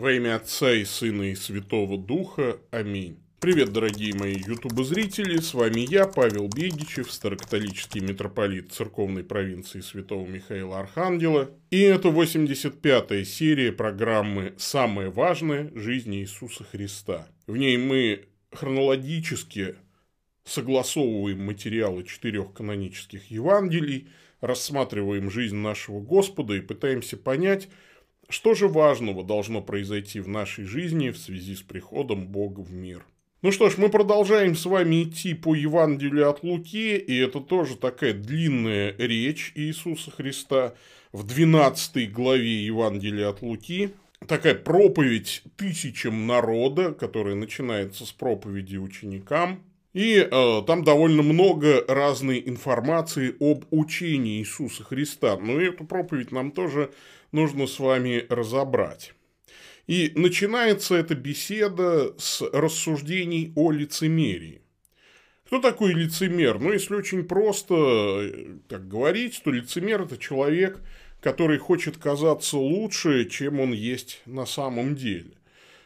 Во имя Отца и Сына и Святого Духа. Аминь. Привет, дорогие мои ютубы-зрители, с вами я, Павел Бегичев, старокатолический митрополит церковной провинции Святого Михаила Архангела. И это 85-я серия программы «Самое важное. Жизнь Иисуса Христа». В ней мы хронологически согласовываем материалы четырех канонических Евангелий, рассматриваем жизнь нашего Господа и пытаемся понять, что же важного должно произойти в нашей жизни в связи с приходом Бога в мир? Ну что ж, мы продолжаем с вами идти по Евангелию от Луки, и это тоже такая длинная речь Иисуса Христа в 12 главе Евангелия от Луки. Такая проповедь тысячам народа, которая начинается с проповеди ученикам. И э, там довольно много разной информации об учении Иисуса Христа. Но эту проповедь нам тоже нужно с вами разобрать. И начинается эта беседа с рассуждений о лицемерии. Кто такой лицемер? Ну, если очень просто так говорить, то лицемер – это человек, который хочет казаться лучше, чем он есть на самом деле.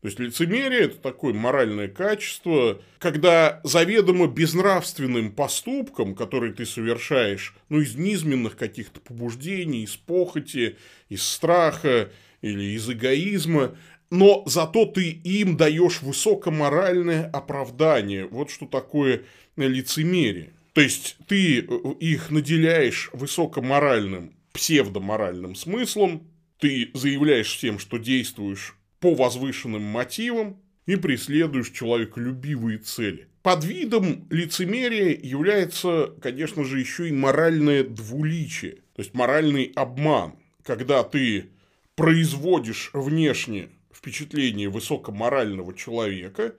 То есть лицемерие – это такое моральное качество, когда заведомо безнравственным поступком, который ты совершаешь, ну, из низменных каких-то побуждений, из похоти, из страха или из эгоизма, но зато ты им даешь высокоморальное оправдание. Вот что такое лицемерие. То есть ты их наделяешь высокоморальным, псевдоморальным смыслом, ты заявляешь всем, что действуешь по возвышенным мотивам и преследуешь человеколюбивые цели. Под видом лицемерия является, конечно же, еще и моральное двуличие, то есть моральный обман, когда ты производишь внешне впечатление высокоморального человека,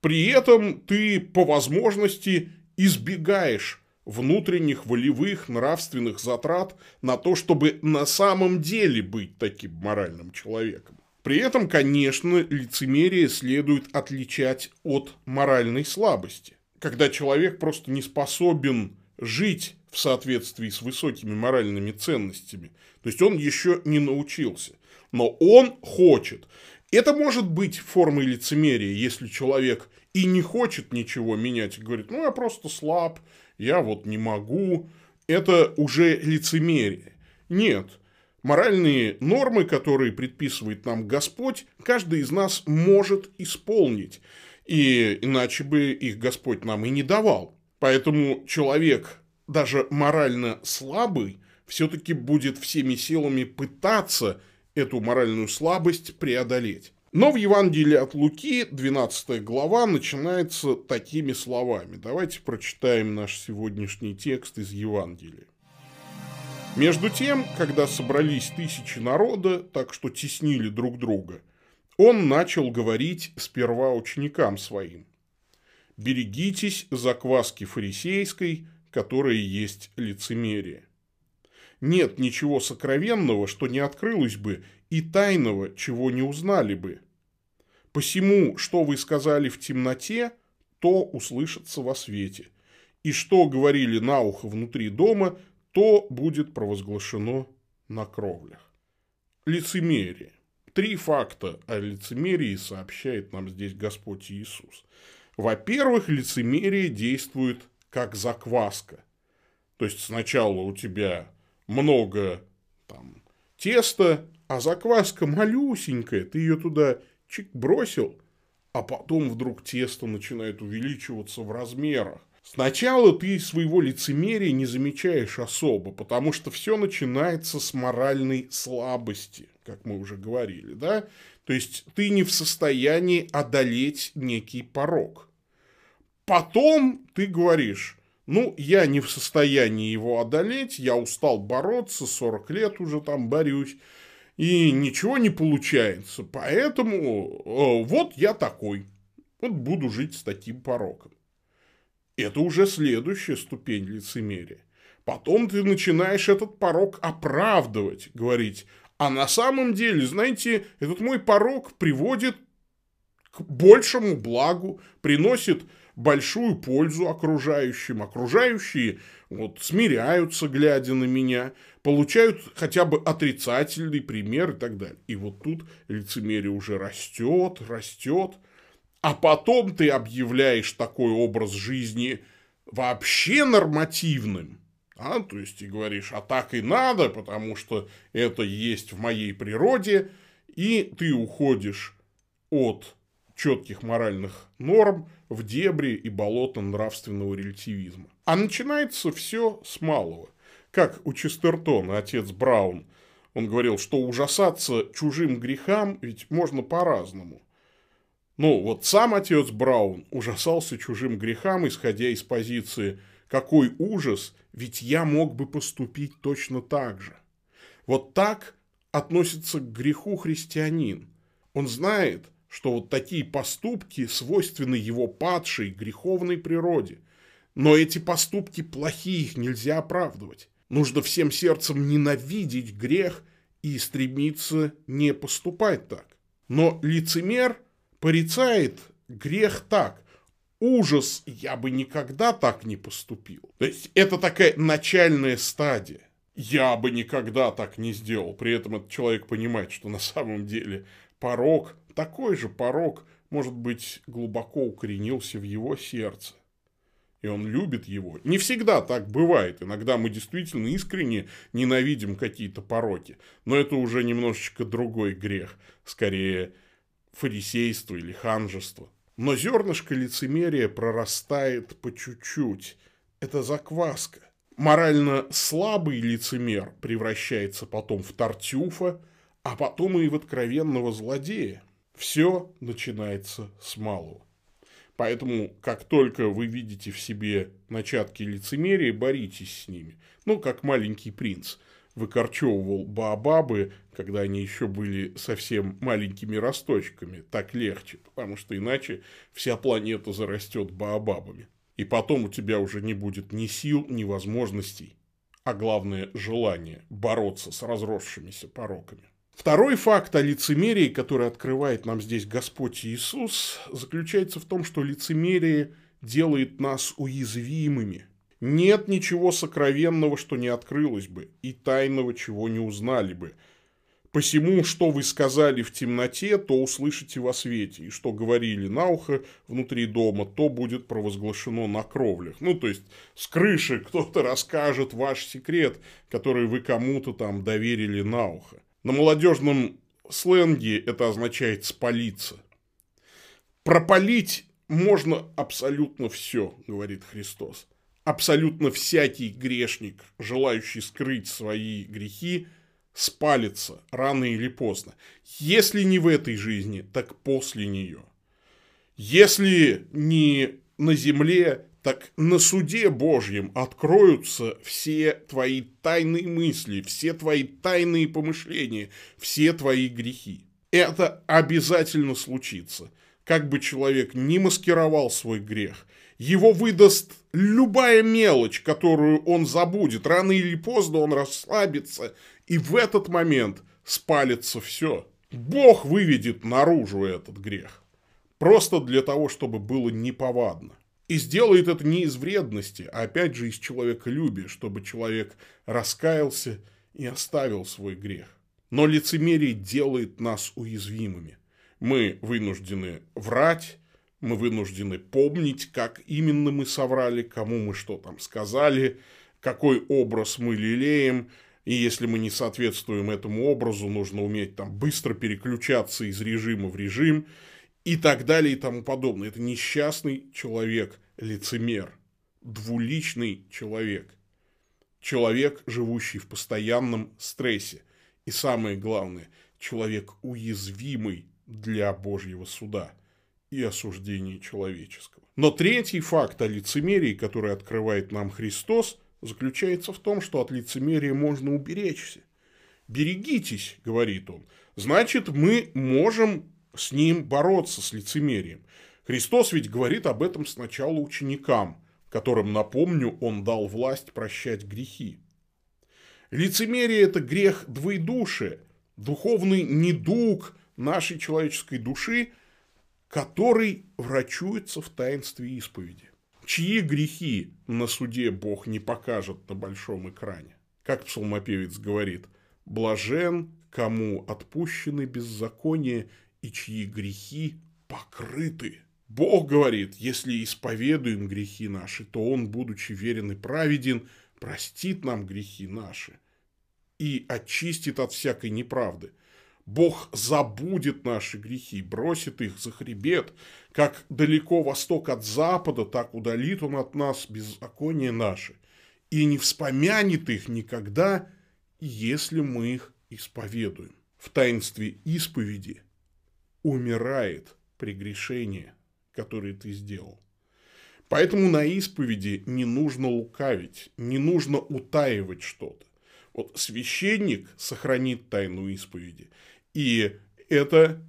при этом ты по возможности избегаешь внутренних волевых нравственных затрат на то, чтобы на самом деле быть таким моральным человеком. При этом, конечно, лицемерие следует отличать от моральной слабости. Когда человек просто не способен жить в соответствии с высокими моральными ценностями. То есть он еще не научился. Но он хочет. Это может быть формой лицемерия, если человек и не хочет ничего менять, и говорит, ну я просто слаб, я вот не могу. Это уже лицемерие. Нет, Моральные нормы, которые предписывает нам Господь, каждый из нас может исполнить. И иначе бы их Господь нам и не давал. Поэтому человек, даже морально слабый, все-таки будет всеми силами пытаться эту моральную слабость преодолеть. Но в Евангелии от Луки 12 глава начинается такими словами. Давайте прочитаем наш сегодняшний текст из Евангелия. Между тем, когда собрались тысячи народа, так что теснили друг друга, он начал говорить сперва ученикам своим. «Берегитесь закваски фарисейской, которая есть лицемерие. Нет ничего сокровенного, что не открылось бы, и тайного, чего не узнали бы. Посему, что вы сказали в темноте, то услышится во свете, и что говорили на ухо внутри дома, то будет провозглашено на кровлях. Лицемерие. Три факта о лицемерии сообщает нам здесь Господь Иисус. Во-первых, лицемерие действует как закваска. То есть сначала у тебя много там, теста, а закваска малюсенькая, ты ее туда чик бросил, а потом вдруг тесто начинает увеличиваться в размерах. Сначала ты своего лицемерия не замечаешь особо, потому что все начинается с моральной слабости, как мы уже говорили, да? То есть ты не в состоянии одолеть некий порог. Потом ты говоришь, ну, я не в состоянии его одолеть, я устал бороться, 40 лет уже там борюсь, и ничего не получается. Поэтому э, вот я такой. Вот буду жить с таким пороком. Это уже следующая ступень лицемерия. Потом ты начинаешь этот порог оправдывать, говорить, а на самом деле, знаете, этот мой порог приводит к большему благу, приносит большую пользу окружающим. Окружающие вот, смиряются, глядя на меня, получают хотя бы отрицательный пример и так далее. И вот тут лицемерие уже растет, растет, а потом ты объявляешь такой образ жизни вообще нормативным. А, то есть и говоришь, а так и надо, потому что это есть в моей природе, и ты уходишь от четких моральных норм в дебри и болото нравственного релятивизма. А начинается все с малого. Как у Честертона, отец Браун, он говорил, что ужасаться чужим грехам ведь можно по-разному. Ну, вот сам отец Браун ужасался чужим грехам, исходя из позиции «какой ужас, ведь я мог бы поступить точно так же». Вот так относится к греху христианин. Он знает, что вот такие поступки свойственны его падшей греховной природе. Но эти поступки плохие, их нельзя оправдывать. Нужно всем сердцем ненавидеть грех и стремиться не поступать так. Но лицемер порицает грех так. Ужас, я бы никогда так не поступил. То есть это такая начальная стадия. Я бы никогда так не сделал. При этом этот человек понимает, что на самом деле порог такой же порог, может быть, глубоко укоренился в его сердце. И он любит его. Не всегда так бывает. Иногда мы действительно искренне ненавидим какие-то пороки. Но это уже немножечко другой грех. Скорее, фарисейство или ханжество. Но зернышко лицемерия прорастает по чуть-чуть. Это закваска. Морально слабый лицемер превращается потом в тартюфа, а потом и в откровенного злодея. Все начинается с малого. Поэтому, как только вы видите в себе начатки лицемерия, боритесь с ними. Ну, как маленький принц выкорчевывал баобабы, когда они еще были совсем маленькими росточками. Так легче, потому что иначе вся планета зарастет баобабами. И потом у тебя уже не будет ни сил, ни возможностей, а главное желание бороться с разросшимися пороками. Второй факт о лицемерии, который открывает нам здесь Господь Иисус, заключается в том, что лицемерие делает нас уязвимыми. Нет ничего сокровенного, что не открылось бы, и тайного, чего не узнали бы. Посему, что вы сказали в темноте, то услышите во свете, и что говорили на ухо внутри дома, то будет провозглашено на кровлях. Ну, то есть, с крыши кто-то расскажет ваш секрет, который вы кому-то там доверили на ухо. На молодежном сленге это означает спалиться. Пропалить можно абсолютно все, говорит Христос. Абсолютно всякий грешник, желающий скрыть свои грехи, спалится рано или поздно. Если не в этой жизни, так после нее. Если не на земле, так на суде Божьем откроются все твои тайные мысли, все твои тайные помышления, все твои грехи. Это обязательно случится. Как бы человек не маскировал свой грех, его выдаст любая мелочь, которую он забудет. Рано или поздно он расслабится, и в этот момент спалится все. Бог выведет наружу этот грех. Просто для того, чтобы было неповадно. И сделает это не из вредности, а опять же из человеколюбия, чтобы человек раскаялся и оставил свой грех. Но лицемерие делает нас уязвимыми. Мы вынуждены врать, мы вынуждены помнить, как именно мы соврали, кому мы что там сказали, какой образ мы лелеем, и если мы не соответствуем этому образу, нужно уметь там быстро переключаться из режима в режим, и так далее и тому подобное. Это несчастный человек, лицемер, двуличный человек. Человек, живущий в постоянном стрессе. И самое главное, человек уязвимый для Божьего суда и осуждения человеческого. Но третий факт о лицемерии, который открывает нам Христос, заключается в том, что от лицемерия можно уберечься. «Берегитесь», — говорит он, — значит, мы можем с ним бороться, с лицемерием. Христос ведь говорит об этом сначала ученикам, которым, напомню, он дал власть прощать грехи. Лицемерие – это грех двоедушия, духовный недуг нашей человеческой души, который врачуется в таинстве исповеди. Чьи грехи на суде Бог не покажет на большом экране? Как псалмопевец говорит, блажен, кому отпущены беззакония и чьи грехи покрыты. Бог говорит, если исповедуем грехи наши, то Он, будучи верен и праведен, простит нам грехи наши и очистит от всякой неправды. Бог забудет наши грехи, бросит их за хребет, как далеко восток от запада, так удалит Он от нас беззаконие наши, и не вспомянет их никогда, если мы их исповедуем. В таинстве исповеди умирает прегрешение, которое ты сделал. Поэтому на исповеди не нужно лукавить, не нужно утаивать что-то. Вот священник сохранит тайну исповеди. И это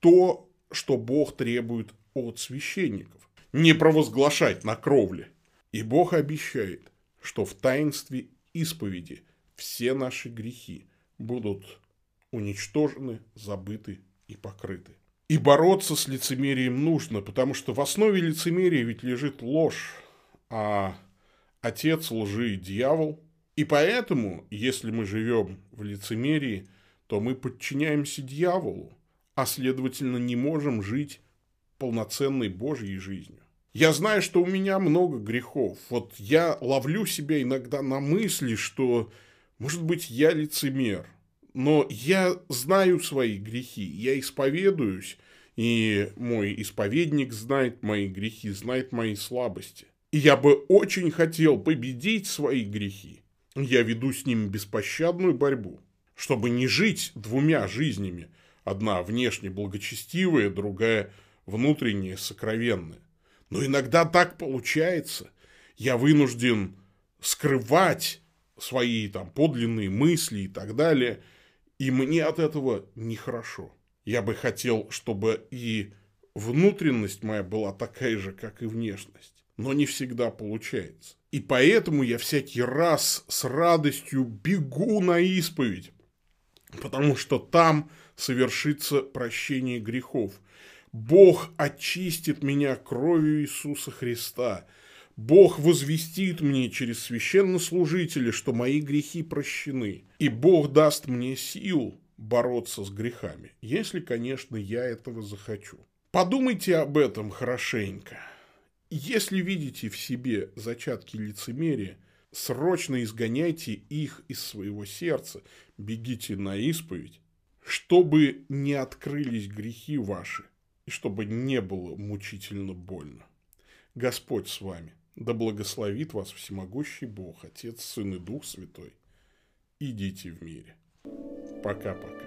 то, что Бог требует от священников. Не провозглашать на кровле. И Бог обещает, что в таинстве исповеди все наши грехи будут уничтожены, забыты и покрыты. И бороться с лицемерием нужно, потому что в основе лицемерия ведь лежит ложь, а отец лжи – дьявол. И поэтому, если мы живем в лицемерии, то мы подчиняемся дьяволу, а следовательно не можем жить полноценной Божьей жизнью. Я знаю, что у меня много грехов. Вот я ловлю себя иногда на мысли, что, может быть, я лицемер но я знаю свои грехи, я исповедуюсь, и мой исповедник знает мои грехи, знает мои слабости. И я бы очень хотел победить свои грехи. Я веду с ними беспощадную борьбу, чтобы не жить двумя жизнями. Одна внешне благочестивая, другая внутренне сокровенная. Но иногда так получается. Я вынужден скрывать свои там подлинные мысли и так далее – и мне от этого нехорошо. Я бы хотел, чтобы и внутренность моя была такая же, как и внешность. Но не всегда получается. И поэтому я всякий раз с радостью бегу на исповедь. Потому что там совершится прощение грехов. Бог очистит меня кровью Иисуса Христа – Бог возвестит мне через священнослужителя, что мои грехи прощены. И Бог даст мне сил бороться с грехами, если, конечно, я этого захочу. Подумайте об этом хорошенько. Если видите в себе зачатки лицемерия, срочно изгоняйте их из своего сердца, бегите на исповедь, чтобы не открылись грехи ваши и чтобы не было мучительно больно. Господь с вами. Да благословит вас всемогущий Бог, Отец, Сын и Дух Святой. Идите в мире. Пока-пока.